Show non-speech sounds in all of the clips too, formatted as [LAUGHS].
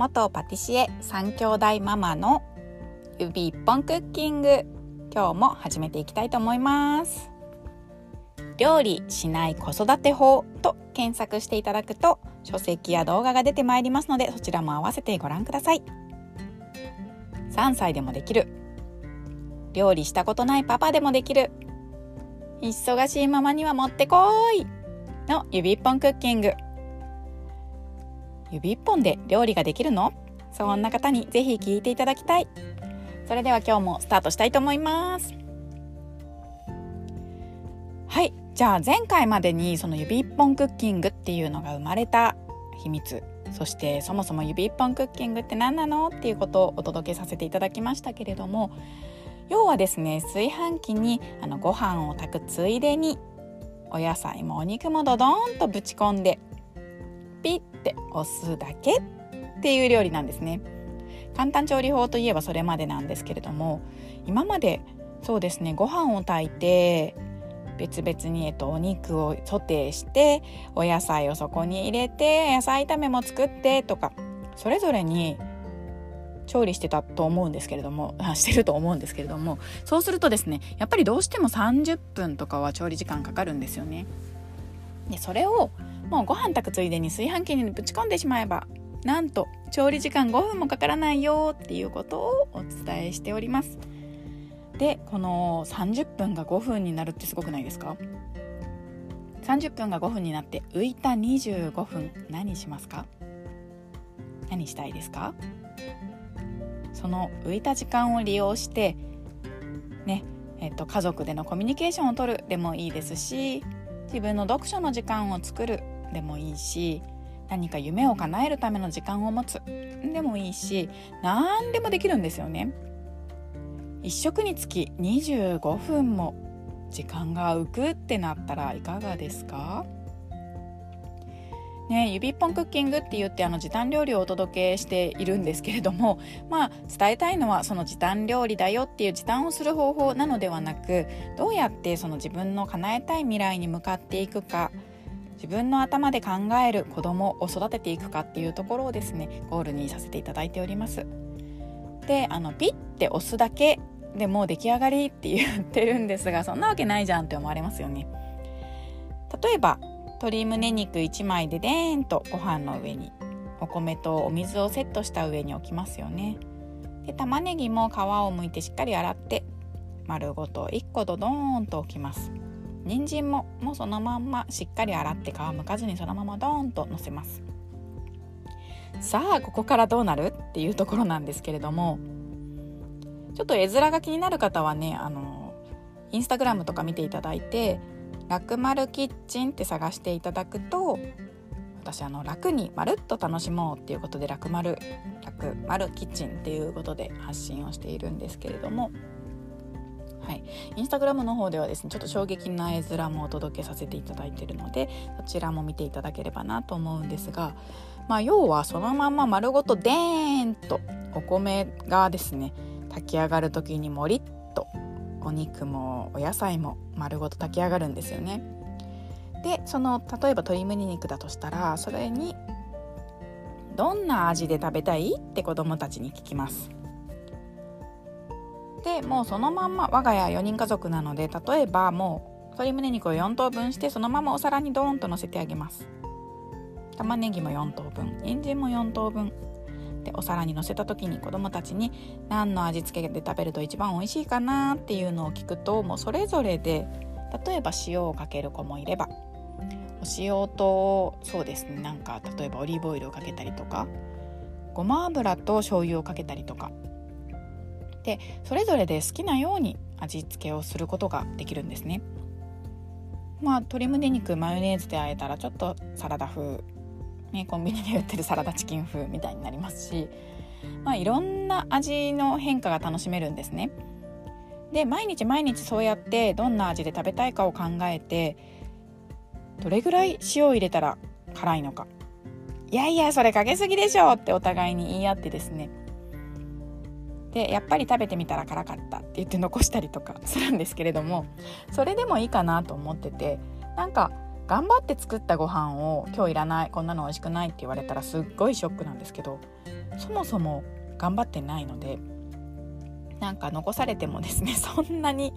元パティシエ3兄弟ママの指一本クッキング。今日も始めていきたいと思います。料理しない子育て法と検索していただくと書籍や動画が出てまいりますのでそちらも合わせてご覧ください。3歳でもできる。料理したことないパパでもできる。忙しいママにはもってこいの指一本クッキング。指一本で料理ができるの？そんな方にぜひ聞いていただきたい。それでは今日もスタートしたいと思います。はいじゃあ前回までにその指一本クッキングっていうのが生まれた秘密。そしてそもそも指一本クッキングって何なの？っていうことをお届けさせていただきましたけれども。要はですね炊飯器にあのご飯を炊くついでにお野菜もお肉もドドーンとぶち込んでピッて押すだけっていう料理なんですね簡単調理法といえばそれまでなんですけれども今までそうですねご飯を炊いて別々に、えっと、お肉をソテーしてお野菜をそこに入れて野菜炒めも作ってとかそれぞれに調理してたと思うんですけれども [LAUGHS] してると思うんですけれどもそうするとですねやっぱりどうしても30分とかは調理時間かかるんですよね。でそれをもうご飯炊くついでに炊飯器にぶち込んでしまえばなんと調理時間5分もかからないよっていうことをお伝えしております。でこの30分が5分になるってすごくないですか？30分が5分になって浮いた25分何しますか？何したいですか？その浮いた時間を利用してねえっと、家族でのコミュニケーションをとるでもいいですし自分の読書の時間を作るでもいいし何か夢を叶えるための時間を持つでもいいし何でもできるんですよね。1食につき25分も時間が浮くってなったらいかがですか？ね、指一本クッキングって言ってあの時短料理をお届けしているんですけれども、まあ、伝えたいのはその時短料理だよっていう時短をする方法なのではなくどうやってその自分の叶えたい未来に向かっていくか自分の頭で考える子供を育てていくかっていうところをですねゴールにさせていただいております。であのピッて押すだけでもう出来上がりって言ってるんですがそんなわけないじゃんって思われますよね。例えば鶏胸肉1枚ででーんとご飯の上にお米とお水をセットした上に置きますよね。で玉ねぎも皮をむいてしっかり洗って丸ごと1個ドドーンと置きます。人参ももうそのまんましっかり洗って皮むかずにそのままドーンとのせます。さあここからどうなるっていうところなんですけれどもちょっと絵面が気になる方はねあのインスタグラムとか見ていただいて楽丸キッチンって探していただくと私あの楽にまるっと楽しもうっていうことで楽丸楽丸キッチンっていうことで発信をしているんですけれどもはい、インスタグラムの方ではですねちょっと衝撃な絵面もお届けさせていただいているのでそちらも見ていただければなと思うんですが、まあ、要はそのまま丸ごとデーンとお米がですね炊き上がる時にもりっとお肉もお野菜も丸ごと炊き上がるんですよね。でその例えば鶏むね肉だとしたらそれにどんな味で食べたいって子供たちに聞きます。でもうそのまんま我が家4人家族なので例えばもう鶏むね肉を4等分してそのままお皿にドーンと乗せてあげます。玉ねぎも4等分人参も4等分。でお皿にのせた時に子どもたちに何の味付けで食べると一番美味しいかなっていうのを聞くともうそれぞれで例えば塩をかける子もいれば。お塩とそうですねなんか例えばオリーブオイルをかけたりとか。ごま油と醤油をかけたりとか。でそれぞれで好きなように味付けをすることができるんですね。まあ鶏むね肉マヨネーズであえたらちょっとサラダ風ね、コンビニで売ってるサラダチキン風みたいになりますし、まあ、いろんな味の変化が楽しめるんですね。で毎日毎日そうやってどんな味で食べたいかを考えてどれぐらい塩を入れたら辛いのかいやいやそれかけすぎでしょってお互いに言い合ってですねでやっぱり食べてみたら辛かったって言って残したりとか [LAUGHS] するんですけれどもそれでもいいかなと思っててなんか頑張って作ったご飯を今日いらないこんなの美味しくないって言われたらすっごいショックなんですけどそもそも頑張ってないのでなんか残されてもですね [LAUGHS] そんなに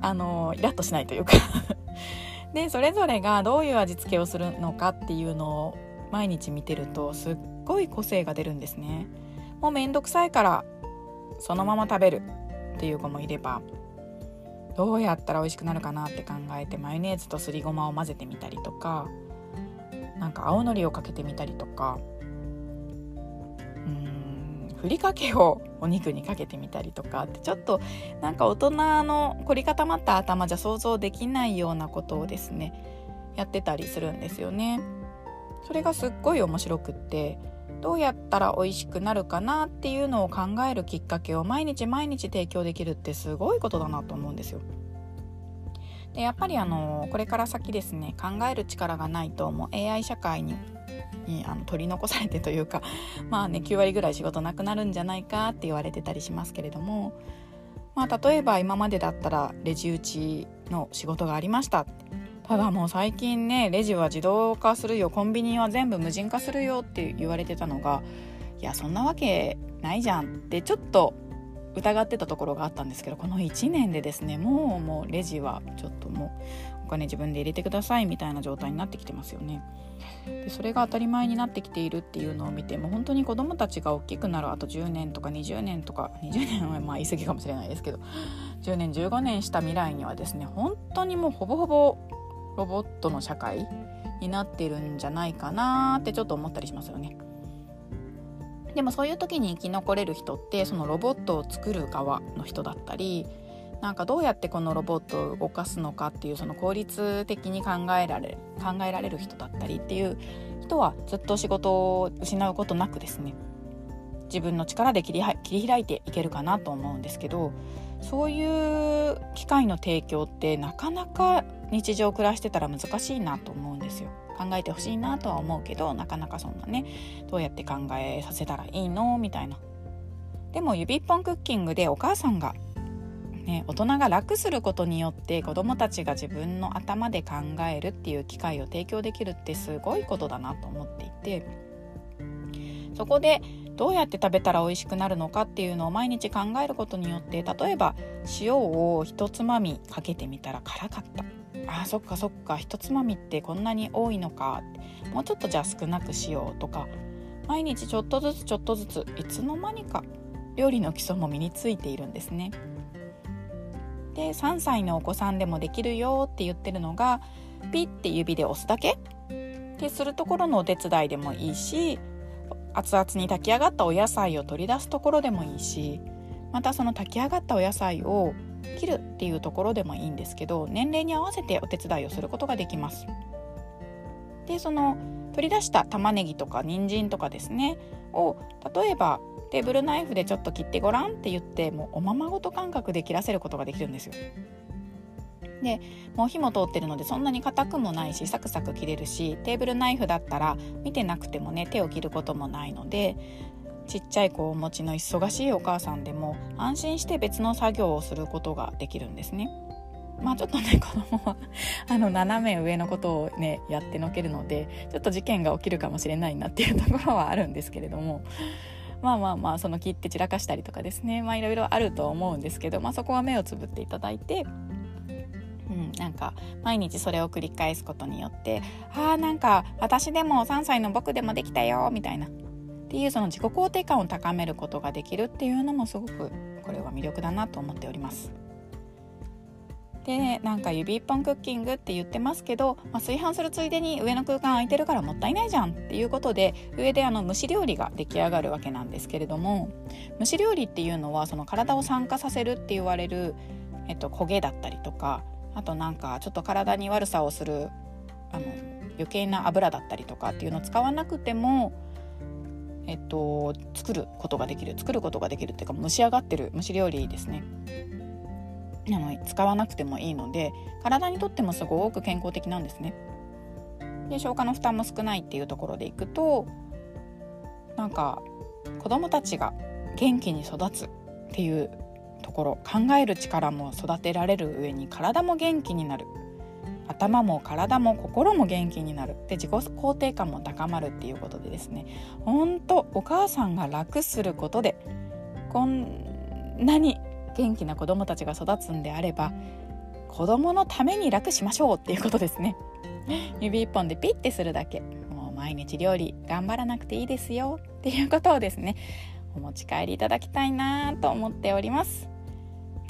あのイラッとしないというか。[LAUGHS] でそれぞれがどういう味付けをするのかっていうのを毎日見てるとすっごい個性が出るんですね。もうめんどくさいからそのまま食べるっていう子もいればどうやったら美味しくなるかなって考えてマヨネーズとすりごまを混ぜてみたりとかなんか青のりをかけてみたりとかうんふりかけをお肉にかけてみたりとかってちょっとなんか大人の凝り固まった頭じゃ想像できないようなことをですねやってたりするんですよね。それがすっごい面白くってどうやったら美味しくなるかなっていうのを考えるきっかけを毎日毎日提供できるってすごいことだなと思うんですよ。でやっぱりあのこれから先ですね考える力がないともう AI 社会ににあの取り残されてというか [LAUGHS] まあね9割ぐらい仕事なくなるんじゃないかって言われてたりしますけれどもまあ例えば今までだったらレジ打ちの仕事がありましたただもう最近ねレジは自動化するよコンビニは全部無人化するよって言われてたのがいやそんなわけないじゃんってちょっと疑ってたところがあったんですけどこの1年でですねもうもうレジはちょっともうお金自分で入れてくださいみたいな状態になってきてますよね。でそれが当たり前になってきているっていうのを見てもう本当に子どもたちが大きくなるあと10年とか20年とか20年はまあ言い過ぎかもしれないですけど10年15年した未来にはですね本当にもうほぼほぼロボットの社会になってるんじゃないかなってちょっと思ったりしますよね。でもそういう時に生き残れる人ってそのロボットを作る側の人だったりなんかどうやってこのロボットを動かすのかっていうその効率的に考えられ考えられる人だったりっていう人はずっと仕事を失うことなくですね自分の力で切り切り開いていけるかなと思うんですけどそういう機会の提供ってなかなか日常暮らしてたら難しいなと思うんですよ。考えてほしいなとは思うけどなかなかそんなねどうやって考えさせたらいいの？みたいな。でも指一本クッキングでお母さんがね、大人が楽することによって子どもたちが自分の頭で考えるっていう機会を提供できるってすごいことだなと思っていてそこでどうやって食べたら美味しくなるのかっていうのを毎日考えることによって例えば塩を一つまみかけてみたら辛かった。あそっかそっか。一つまみってこんなに多いのか。もうちょっとじゃあ少なくしようとか。毎日ちょっとずつちょっとずついつの間にか料理の基礎も身についているんですね。で3歳のお子さんでもできるよって言ってるのがピッて指で押すだけ？ってするところのお手伝いでもいいし熱々に炊き上がったお野菜を取り出すところでもいいしまたその炊き上がったお野菜を切るっていうところでもいいんですけど年齢に合わせてお手伝いをすることができます。でその取り出した玉ねぎとか人参とかですねを例えばテーブルナイフでちょっと切ってごらんって言ってもうおままごと感覚で切らせることができるんですよ。でもう火も通ってるのでそんなに硬くもないしサクサク切れるしテーブルナイフだったら見てなくてもね手を切ることもないのでちっちゃい子をお持ちの忙しいお母さんでも安心して別の作業をすることができるんですね。まあちょっとね子供は [LAUGHS] あの斜め上のことをねやってのけるのでちょっと事件が起きるかもしれないなっていうところはあるんですけれどもまあまあまあその切って散らかしたりとかですねまあいろいろあると思うんですけど、まあ、そこは目をつぶっていただいて、なんか毎日それを繰り返すことによってあーなんか私でも3歳の僕でもできたよみたいなっていうその自己肯定感を高めることができるっていうのもすごくこれは魅力だなと思っております。でなんか指一本クッキングって言ってますけど、まあ、炊飯するついでに上の空間空いてるからもったいないじゃんっていうことで上であの蒸し料理が出来上がるわけなんですけれども蒸し料理っていうのはその体を酸化させるって言われる、えっと、焦げだったりとかあとなんかちょっと体に悪さをするあの余計な油だったりとかっていうのを使わなくても、えっと、作ることができる作ることができるっていうか蒸し上がってる蒸し料理ですねあの使わなくてもいいので体にとってもすごく健康的なんですね。で消化の負担も少ないっていうところでいくとなんか子どもたちが元気に育つっていうところ考える力も育てられる上に体も元気になる。頭も体も心も元気になる。で自己肯定感も高まるっていうことでですね。ほんとお母さんが楽することでこんなに元気な子供たちが育つんであれば子供のために楽しましょうっていうことですね。指一本でピッてするだけ。もう毎日料理頑張らなくていいですよっていうことをですねお持ち帰りいただきたいなと思っております。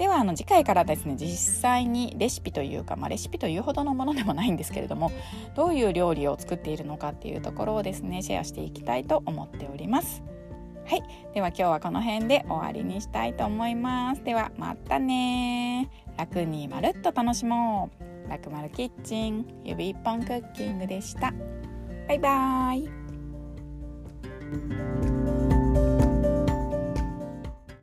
ではあの次回からですね実際にレシピというか、まあ、レシピというほどのものでもないんですけれどもどういう料理を作っているのかっていうところをですねシェアしていきたいと思っております。はい。では今日はこの辺で終わりにしたいと思います。ではまたね。楽にまるっと楽しもう。楽まるキッチン指一本クッキングでした。バイバーイ。